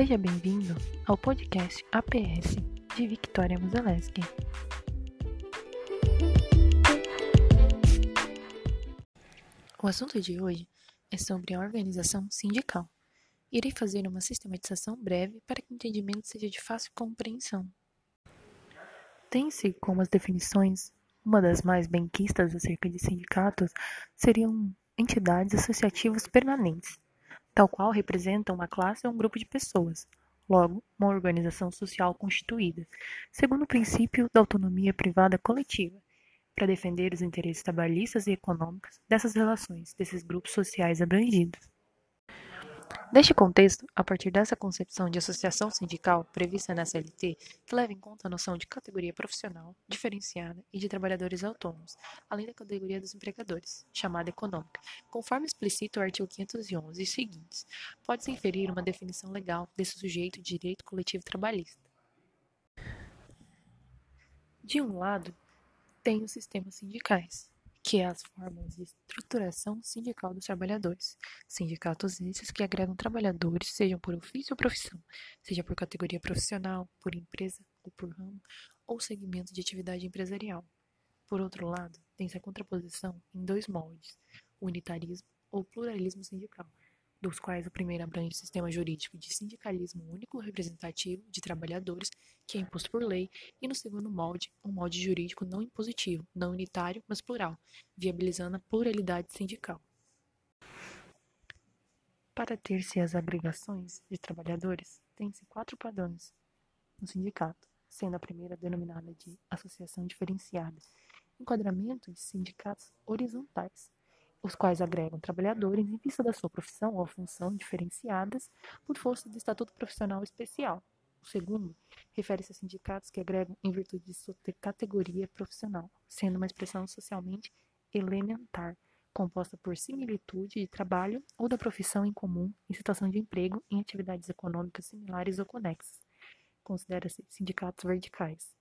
Seja bem-vindo ao podcast APS de Victoria Muzeleski. O assunto de hoje é sobre a organização sindical. Irei fazer uma sistematização breve para que o entendimento seja de fácil compreensão. Tem-se como as definições, uma das mais benquistas acerca de sindicatos seriam entidades associativas permanentes, tal qual representam uma classe ou um grupo de pessoas, logo, uma organização social constituída, segundo o princípio da autonomia privada coletiva, para defender os interesses trabalhistas e econômicos dessas relações, desses grupos sociais abrangidos. Neste contexto, a partir dessa concepção de associação sindical prevista na CLT, que leva em conta a noção de categoria profissional diferenciada e de trabalhadores autônomos, além da categoria dos empregadores, chamada econômica, conforme explicita o artigo 511 e seguintes, pode-se inferir uma definição legal desse sujeito de direito coletivo trabalhista. De um lado, tem os sistemas sindicais, que é as formas de estruturação sindical dos trabalhadores. Sindicatos esses que agregam trabalhadores, sejam por ofício ou profissão, seja por categoria profissional, por empresa ou por ramo, ou segmento de atividade empresarial. Por outro lado, tem-se a contraposição em dois moldes, unitarismo ou pluralismo sindical, dos quais o primeiro abrange o sistema jurídico de sindicalismo único representativo de trabalhadores, que é imposto por lei, e no segundo molde, um molde jurídico não impositivo, não unitário, mas plural, viabilizando a pluralidade sindical. Para ter-se as agregações de trabalhadores, tem-se quatro padrões no sindicato, sendo a primeira denominada de associação diferenciada, enquadramento de sindicatos horizontais, os quais agregam trabalhadores em vista da sua profissão ou função diferenciadas por força do estatuto profissional especial. O segundo refere-se a sindicatos que agregam em virtude de sua categoria profissional, sendo uma expressão socialmente elementar, composta por similitude de trabalho ou da profissão em comum em situação de emprego em atividades econômicas similares ou conexas. Considera-se sindicatos verticais.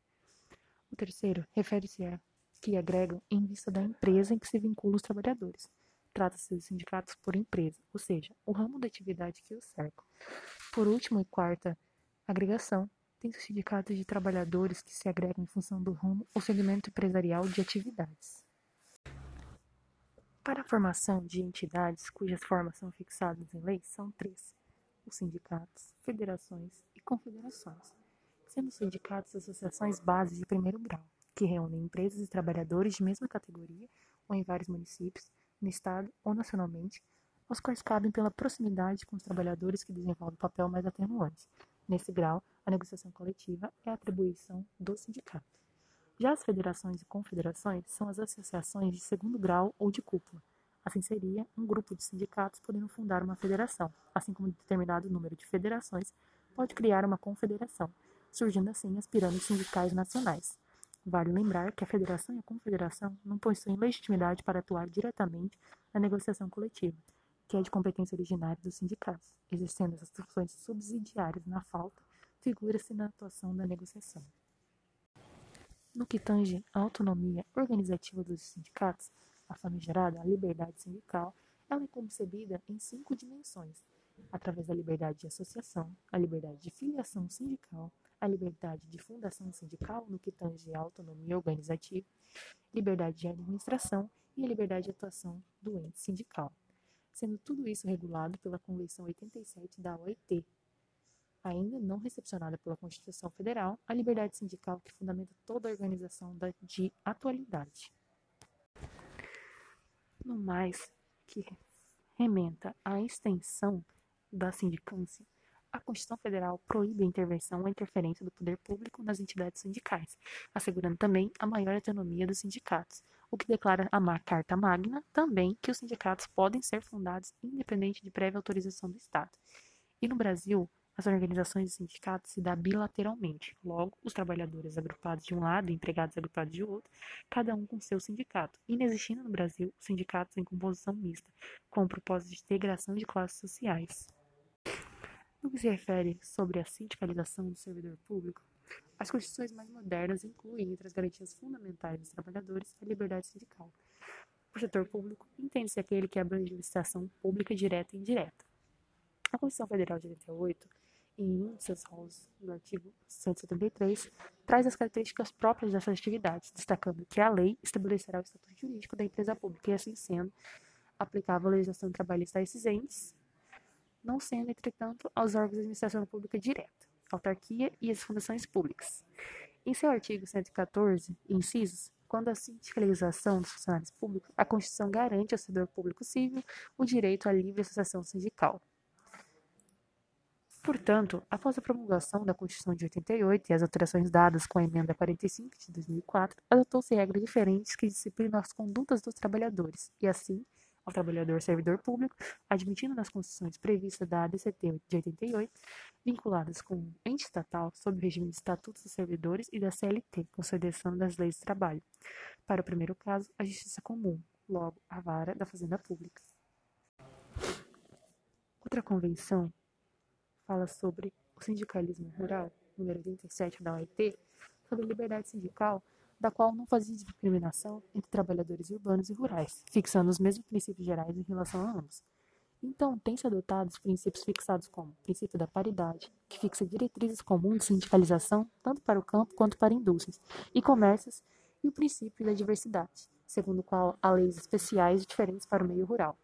O terceiro refere-se a que agregam em vista da empresa em que se vinculam os trabalhadores. Trata-se de sindicatos por empresa, ou seja, o ramo da atividade que os cerca. Por último e quarta agregação, tem os sindicatos de trabalhadores que se agregam em função do ramo ou segmento empresarial de atividades. Para a formação de entidades cujas formas são fixadas em lei, são três: os sindicatos, federações e confederações, sendo sindicatos associações bases de primeiro grau que reúnem empresas e trabalhadores de mesma categoria ou em vários municípios, no estado ou nacionalmente, aos quais cabem pela proximidade com os trabalhadores que desenvolvem papel mais atenuante. Nesse grau, a negociação coletiva é a atribuição do sindicato. Já as federações e confederações são as associações de segundo grau ou de cúpula. Assim seria um grupo de sindicatos podendo fundar uma federação, assim como determinado número de federações pode criar uma confederação, surgindo assim as pirâmides sindicais nacionais. Vale lembrar que a federação e a confederação não possuem legitimidade para atuar diretamente na negociação coletiva, que é de competência originária dos sindicatos, exercendo essas funções subsidiárias na falta, figura-se na atuação da negociação. No que tange à autonomia organizativa dos sindicatos, a famigerada liberdade sindical, ela é concebida em cinco dimensões, através da liberdade de associação, a liberdade de filiação sindical, a liberdade de fundação sindical no que tange à autonomia organizativa, liberdade de administração e a liberdade de atuação do ente sindical, sendo tudo isso regulado pela Convenção 87 da OIT, ainda não recepcionada pela Constituição Federal, a liberdade sindical que fundamenta toda a organização da, de atualidade. No mais, que rementa à extensão da sindicância, a Constituição Federal proíbe a intervenção ou interferência do poder público nas entidades sindicais, assegurando também a maior autonomia dos sindicatos, o que declara a Carta Magna também que os sindicatos podem ser fundados independente de prévia autorização do Estado. E no Brasil, as organizações de sindicatos se dá bilateralmente. Logo, os trabalhadores agrupados de um lado e empregados agrupados de outro, cada um com seu sindicato, inexistindo no Brasil sindicatos em composição mista, com o propósito de integração de classes sociais. No que se refere sobre a sindicalização do servidor público, as constituições mais modernas incluem entre as garantias fundamentais dos trabalhadores a liberdade sindical. O setor público entende-se aquele que abrange licitação pública direta e indireta. A Constituição Federal de 88 em seus rolos, no artigo 173, traz as características próprias dessas atividades, destacando que a lei estabelecerá o estatuto jurídico da empresa pública e, assim sendo, aplicável a legislação trabalhista a esses entes, não sendo, entretanto, aos órgãos de administração pública direta, autarquia e as fundações públicas. Em seu artigo 114, incisos, quando a sindicalização dos funcionários públicos, a Constituição garante ao servidor público civil o direito à livre associação sindical. Portanto, após a promulgação da Constituição de 88 e as alterações dadas com a Emenda 45 de 2004, adotou-se regras diferentes que disciplinam as condutas dos trabalhadores, e assim, ao trabalhador servidor público, admitindo nas constituições previstas da ADCT de 88, vinculadas com ente estatal sob o regime de estatutos dos servidores e da CLT, consideração das leis de trabalho. Para o primeiro caso, a justiça comum, logo, a vara da fazenda pública. Outra convenção fala sobre o sindicalismo rural, número 87 da OIT, sobre liberdade sindical, da qual não fazia discriminação entre trabalhadores urbanos e rurais, fixando os mesmos princípios gerais em relação a ambos. Então, tem-se adotado os princípios fixados como o princípio da paridade, que fixa diretrizes comuns de sindicalização tanto para o campo quanto para indústrias e comércios, e o princípio da diversidade, segundo o qual há leis especiais diferentes para o meio rural.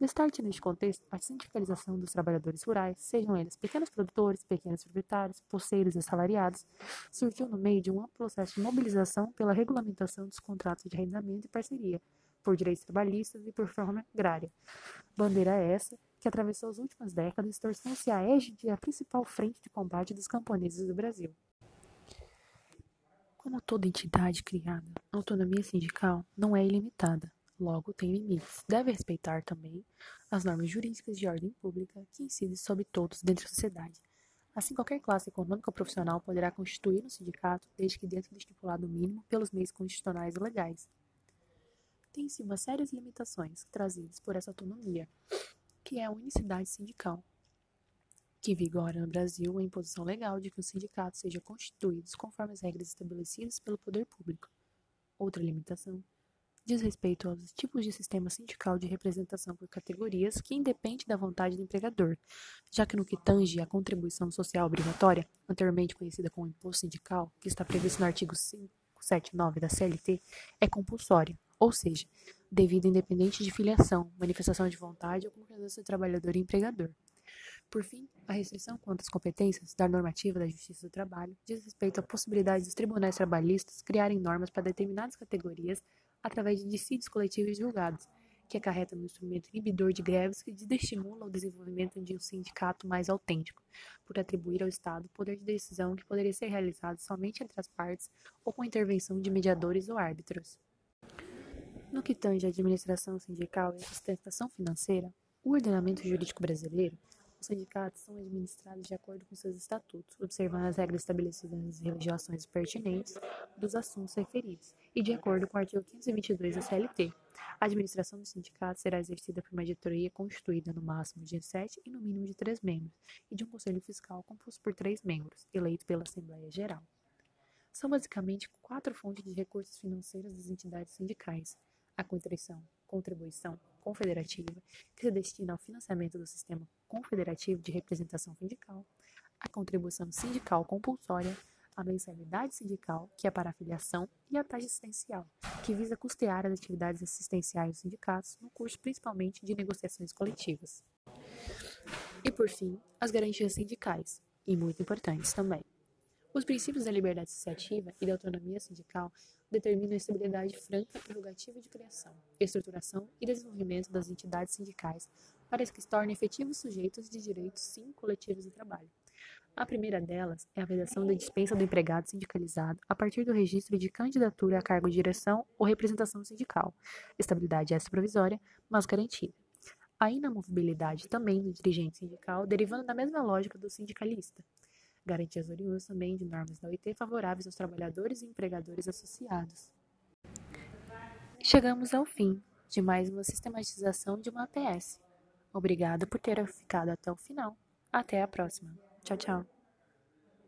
Destaque neste contexto a sindicalização dos trabalhadores rurais, sejam eles pequenos produtores, pequenos proprietários, poceiros e assalariados, surgiu no meio de um amplo processo de mobilização pela regulamentação dos contratos de arrendamento e parceria, por direitos trabalhistas e por forma agrária. Bandeira essa que atravessou as últimas décadas, tornando-se a égide a principal frente de combate dos camponeses do Brasil. Como toda entidade criada, a autonomia sindical não é ilimitada logo tem limites. Deve respeitar também as normas jurídicas de ordem pública que incidem sobre todos dentro da sociedade. Assim, qualquer classe econômica ou profissional poderá constituir um sindicato, desde que dentro do estipulado mínimo pelos meios constitucionais e legais. Tem-se uma série de limitações trazidas por essa autonomia, que é a unicidade sindical, que vigora no Brasil a imposição legal de que os sindicatos sejam constituídos conforme as regras estabelecidas pelo poder público. Outra limitação diz respeito aos tipos de sistema sindical de representação por categorias que independe da vontade do empregador, já que no que tange à contribuição social obrigatória, anteriormente conhecida como imposto sindical, que está previsto no artigo 579 da CLT, é compulsória, ou seja, devido independente de filiação, manifestação de vontade ou concordância do trabalhador e empregador. Por fim, a restrição quanto às competências da normativa da Justiça do Trabalho diz respeito à possibilidade dos tribunais trabalhistas criarem normas para determinadas categorias através de dissídios coletivos julgados, que acarreta no instrumento inibidor de greves que desestimula o desenvolvimento de um sindicato mais autêntico, por atribuir ao Estado poder de decisão que poderia ser realizado somente entre as partes ou com intervenção de mediadores ou árbitros. No que tange à administração sindical e à sustentação financeira, o ordenamento jurídico brasileiro os sindicatos são administrados de acordo com seus estatutos, observando as regras estabelecidas nas legislações pertinentes dos assuntos referidos e de acordo com o artigo 522 da CLT. A administração do sindicato será exercida por uma diretoria constituída no máximo de sete e no mínimo de três membros, e de um conselho fiscal composto por três membros, eleito pela Assembleia Geral. São basicamente quatro fontes de recursos financeiros das entidades sindicais: a contribuição, contribuição confederativa, que se destina ao financiamento do sistema confederativo de representação sindical, a contribuição sindical compulsória, a mensalidade sindical, que é para a filiação, e a taxa assistencial, que visa custear as atividades assistenciais dos sindicatos no curso principalmente de negociações coletivas. E por fim, as garantias sindicais, e muito importantes também. Os princípios da liberdade associativa e da autonomia sindical determinam a estabilidade franca e prerrogativa de criação, estruturação e desenvolvimento das entidades sindicais para que se tornem efetivos sujeitos de direitos sim coletivos de trabalho. A primeira delas é a vedação da dispensa do empregado sindicalizado a partir do registro de candidatura a cargo de direção ou representação sindical. Estabilidade essa provisória, mas garantida. A inamovibilidade também do dirigente sindical, derivando da mesma lógica do sindicalista garantias oriundas também de normas da OIT favoráveis aos trabalhadores e empregadores associados. Chegamos ao fim de mais uma sistematização de uma APS. Obrigada por ter ficado até o final. Até a próxima. Tchau, tchau.